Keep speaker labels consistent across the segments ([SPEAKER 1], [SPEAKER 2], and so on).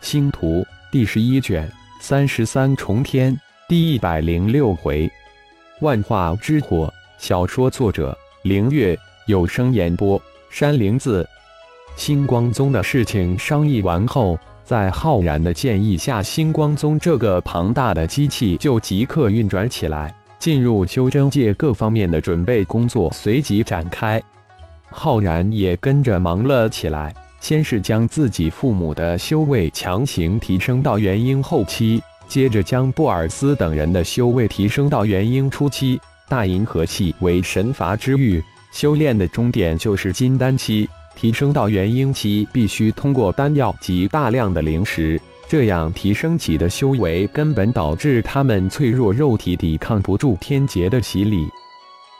[SPEAKER 1] 星图第十一卷三十三重天第一百零六回，万化之火。小说作者：凌月，有声演播：山灵子。星光宗的事情商议完后，在浩然的建议下，星光宗这个庞大的机器就即刻运转起来，进入修真界各方面的准备工作随即展开。浩然也跟着忙了起来。先是将自己父母的修为强行提升到元婴后期，接着将布尔斯等人的修为提升到元婴初期。大银河系为神罚之域，修炼的终点就是金丹期。提升到元婴期，必须通过丹药及大量的灵石，这样提升起的修为根本导致他们脆弱肉体抵抗不住天劫的洗礼。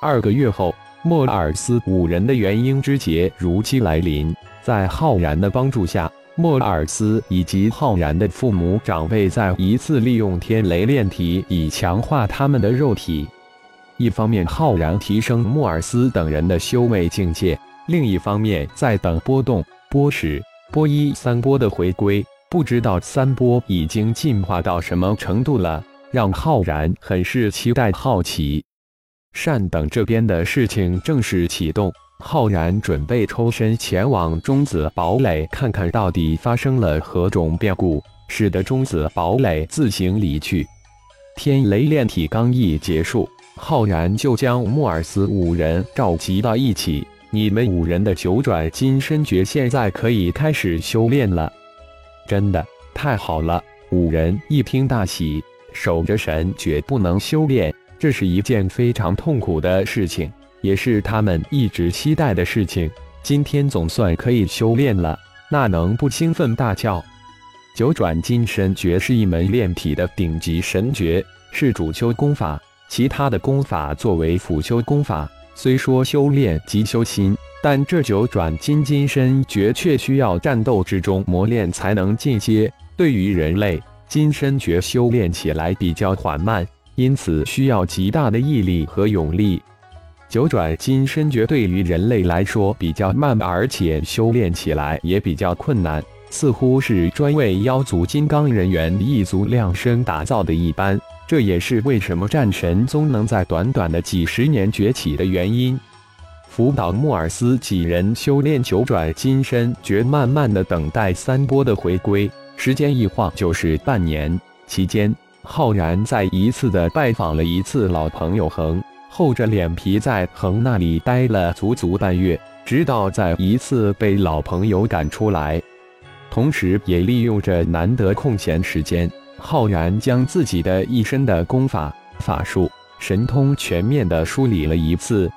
[SPEAKER 1] 二个月后，莫尔斯五人的元婴之劫如期来临。在浩然的帮助下，莫尔斯以及浩然的父母长辈再一次利用天雷炼体以强化他们的肉体。一方面，浩然提升莫尔斯等人的修为境界；另一方面，在等波动、波矢、波一三波的回归。不知道三波已经进化到什么程度了，让浩然很是期待、好奇。善等这边的事情正式启动。浩然准备抽身前往中子堡垒，看看到底发生了何种变故，使得中子堡垒自行离去。天雷炼体刚一结束，浩然就将莫尔斯五人召集到一起：“你们五人的九转金身诀现在可以开始修炼了。”真的太好了！五人一听大喜，守着神诀不能修炼，这是一件非常痛苦的事情。也是他们一直期待的事情，今天总算可以修炼了，那能不兴奋大叫？九转金身诀是一门炼体的顶级神诀，是主修功法，其他的功法作为辅修功法。虽说修炼即修心，但这九转金金身诀却需要战斗之中磨练才能进阶。对于人类，金身诀修炼起来比较缓慢，因此需要极大的毅力和勇力。九转金身诀对于人类来说比较慢，而且修炼起来也比较困难，似乎是专为妖族金刚人猿一族量身打造的一般。这也是为什么战神宗能在短短的几十年崛起的原因。辅导莫尔斯几人修炼九转金身诀，慢慢的等待三波的回归，时间一晃就是半年。期间，浩然再一次的拜访了一次老朋友恒。厚着脸皮在恒那里待了足足半月，直到在一次被老朋友赶出来，同时也利用着难得空闲时间，浩然将自己的一身的功法、法术、神通全面的梳理了一次，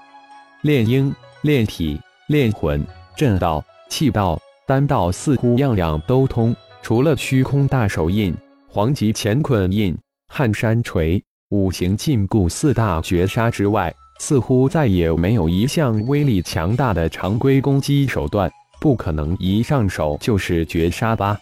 [SPEAKER 1] 炼鹰、炼体、炼魂、震道、气道、丹道，似乎样样都通，除了虚空大手印、黄极乾坤印、撼山锤。五行禁锢四大绝杀之外，似乎再也没有一项威力强大的常规攻击手段不可能一上手就是绝杀吧。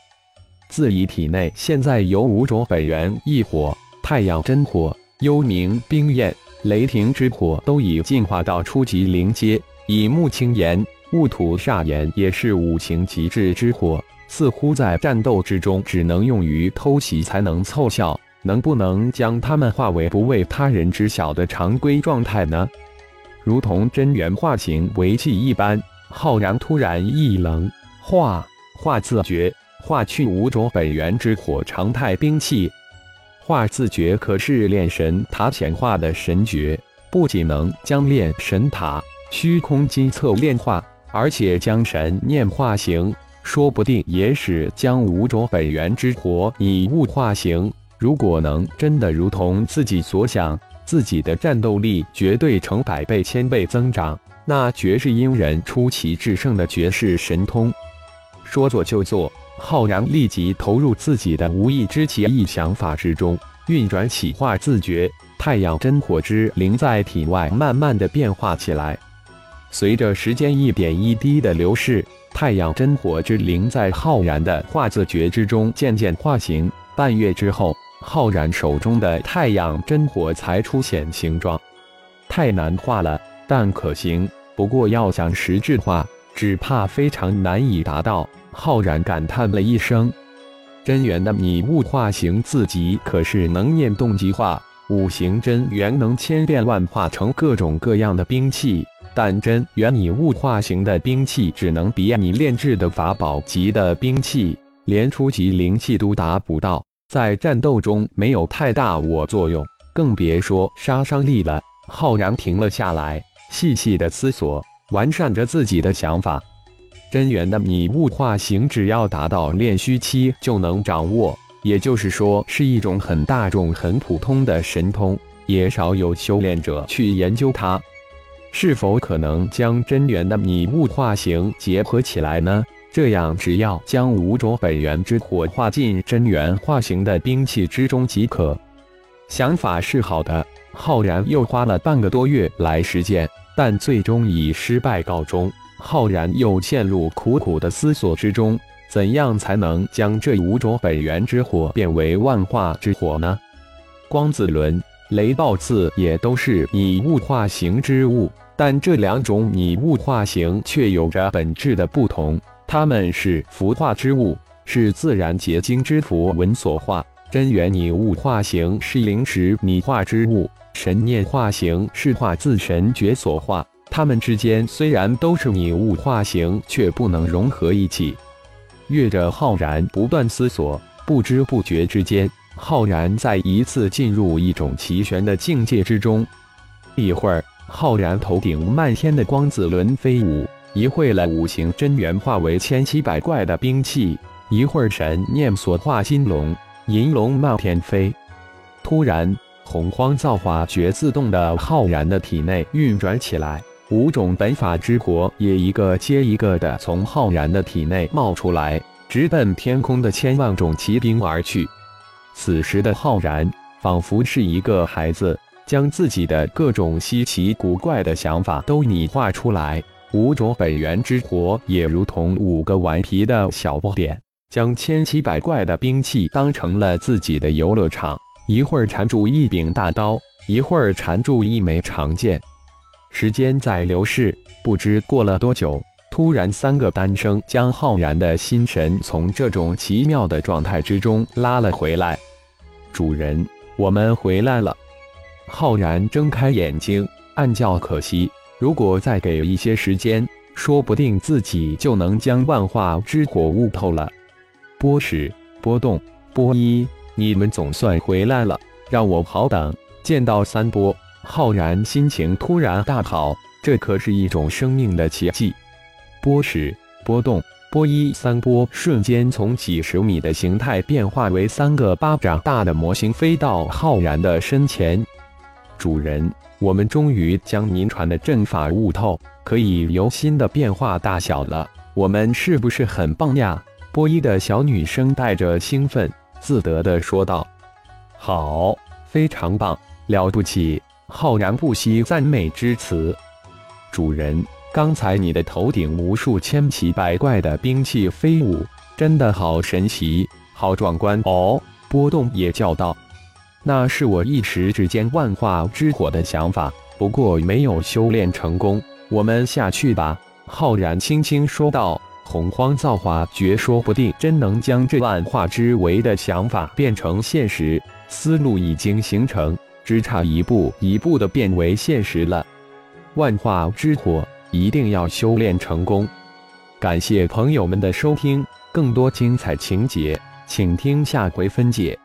[SPEAKER 1] 自己体内现在有五种本源异火、太阳真火、幽冥冰焰、雷霆之火都已进化到初级灵阶。以木青炎、雾土煞炎也是五行极致之火，似乎在战斗之中只能用于偷袭才能凑效。能不能将他们化为不为他人知晓的常规状态呢？如同真元化形为气一般，浩然突然一冷，化化自觉，化去五种本源之火常态兵器。化自觉可是炼神塔显化的神诀，不仅能将炼神塔虚空金册炼化，而且将神念化形，说不定也使将五种本源之火以物化形。如果能真的如同自己所想，自己的战斗力绝对成百倍、千倍增长，那绝世阴人出奇制胜的绝世神通。说做就做，浩然立即投入自己的无意之奇异想法之中，运转起化自觉太阳真火之灵，在体外慢慢的变化起来。随着时间一点一滴的流逝，太阳真火之灵在浩然的化自觉之中渐渐化形。半月之后。浩然手中的太阳真火才出现形状，太难画了，但可行。不过要想实质化，只怕非常难以达到。浩然感叹了一声：“真元的拟物化形自己可是能念动即化，五行真元能千变万化成各种各样的兵器，但真元拟物化形的兵器只能比你炼制的法宝级的兵器，连初级灵气都达不到，在战斗中没有太大我作用，更别说杀伤力了。浩然停了下来，细细的思索，完善着自己的想法。真元的拟物化形，只要达到炼虚期就能掌握，也就是说是一种很大众、很普通的神通，也少有修炼者去研究它。是否可能将真元的拟物化形结合起来呢？这样只要将五种本源之火化进真元化形的兵器之中即可。想法是好的，浩然又花了半个多月来实践，但最终以失败告终。浩然又陷入苦苦的思索之中，怎样才能将这五种本源之火变为万化之火呢？光子轮、雷暴刺也都是拟物化形之物，但这两种拟物化形却有着本质的不同。它们是符化之物，是自然结晶之符文所化；真元拟物化形是灵石拟化之物，神念化形是化自神诀所化。他们之间虽然都是拟物化形，却不能融合一起。月着浩然不断思索，不知不觉之间，浩然再一次进入一种奇玄的境界之中。一会儿，浩然头顶漫天的光子轮飞舞；一会了五行真元化为千奇百怪的兵器；一会儿神念所化金龙、银龙漫天飞。突然，洪荒造化诀自动的浩然的体内运转起来。五种本法之火也一个接一个的从浩然的体内冒出来，直奔天空的千万种骑兵而去。此时的浩然仿佛是一个孩子，将自己的各种稀奇古怪的想法都拟化出来。五种本源之火也如同五个顽皮的小不点，将千奇百怪的兵器当成了自己的游乐场。一会儿缠住一柄大刀，一会儿缠住一枚长剑。时间在流逝，不知过了多久，突然三个单声将浩然的心神从这种奇妙的状态之中拉了回来。主人，我们回来了。浩然睁开眼睛，暗叫可惜。如果再给一些时间，说不定自己就能将万化之火悟透了。波使、波动、波一，你们总算回来了，让我好等。见到三波。浩然心情突然大好，这可是一种生命的奇迹。波矢、波动、波一三波瞬间从几十米的形态变化为三个巴掌大的模型，飞到浩然的身前。主人，我们终于将您传的阵法悟透，可以由心的变化大小了。我们是不是很棒呀？波一的小女生带着兴奋、自得地说道：“好，非常棒，了不起！”浩然不惜赞美之词：“主人，刚才你的头顶无数千奇百怪的兵器飞舞，真的好神奇，好壮观哦！”波动也叫道：“那是我一时之间万化之火的想法，不过没有修炼成功。我们下去吧。”浩然轻轻说道：“洪荒造化诀说不定真能将这万化之为的想法变成现实，思路已经形成。”只差一步一步的变为现实了。万化之火一定要修炼成功。感谢朋友们的收听，更多精彩情节，请听下回分解。